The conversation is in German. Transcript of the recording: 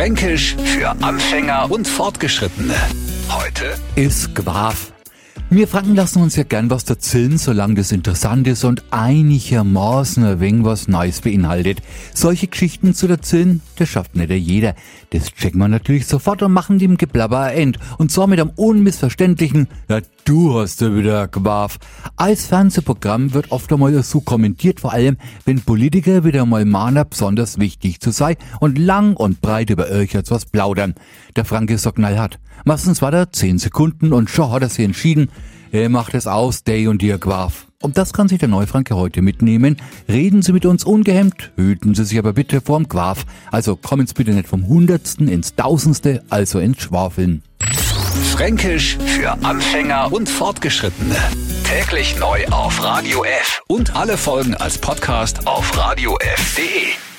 Fränkisch für Anfänger und Fortgeschrittene. Heute ist Gwaf. Wir Franken lassen uns ja gern was erzählen, solange das interessant ist und einigermaßen ein wenig was Neues beinhaltet. Solche Geschichten zu erzählen, das schafft nicht jeder. Das checken wir natürlich sofort und machen dem Geblabber ein End. Und zwar mit einem unmissverständlichen, ja, du hast ja wieder Gwaf. Als Fernsehprogramm wird oft einmal so kommentiert, vor allem, wenn Politiker wieder mal mahnen, besonders wichtig zu sein und lang und breit über irgendwas plaudern. Der Franke so knallhart. Meistens war da 10 Sekunden und schon hat er sich entschieden, er macht es aus, Day und dir Graf. Und das kann sich der Neufranke heute mitnehmen. Reden Sie mit uns ungehemmt, hüten Sie sich aber bitte vorm Graf. Also kommen Sie bitte nicht vom Hundertsten ins Tausendste, also ins Schwafeln. Fränkisch für Anfänger und Fortgeschrittene. Täglich neu auf Radio F und alle Folgen als Podcast auf radiof.de.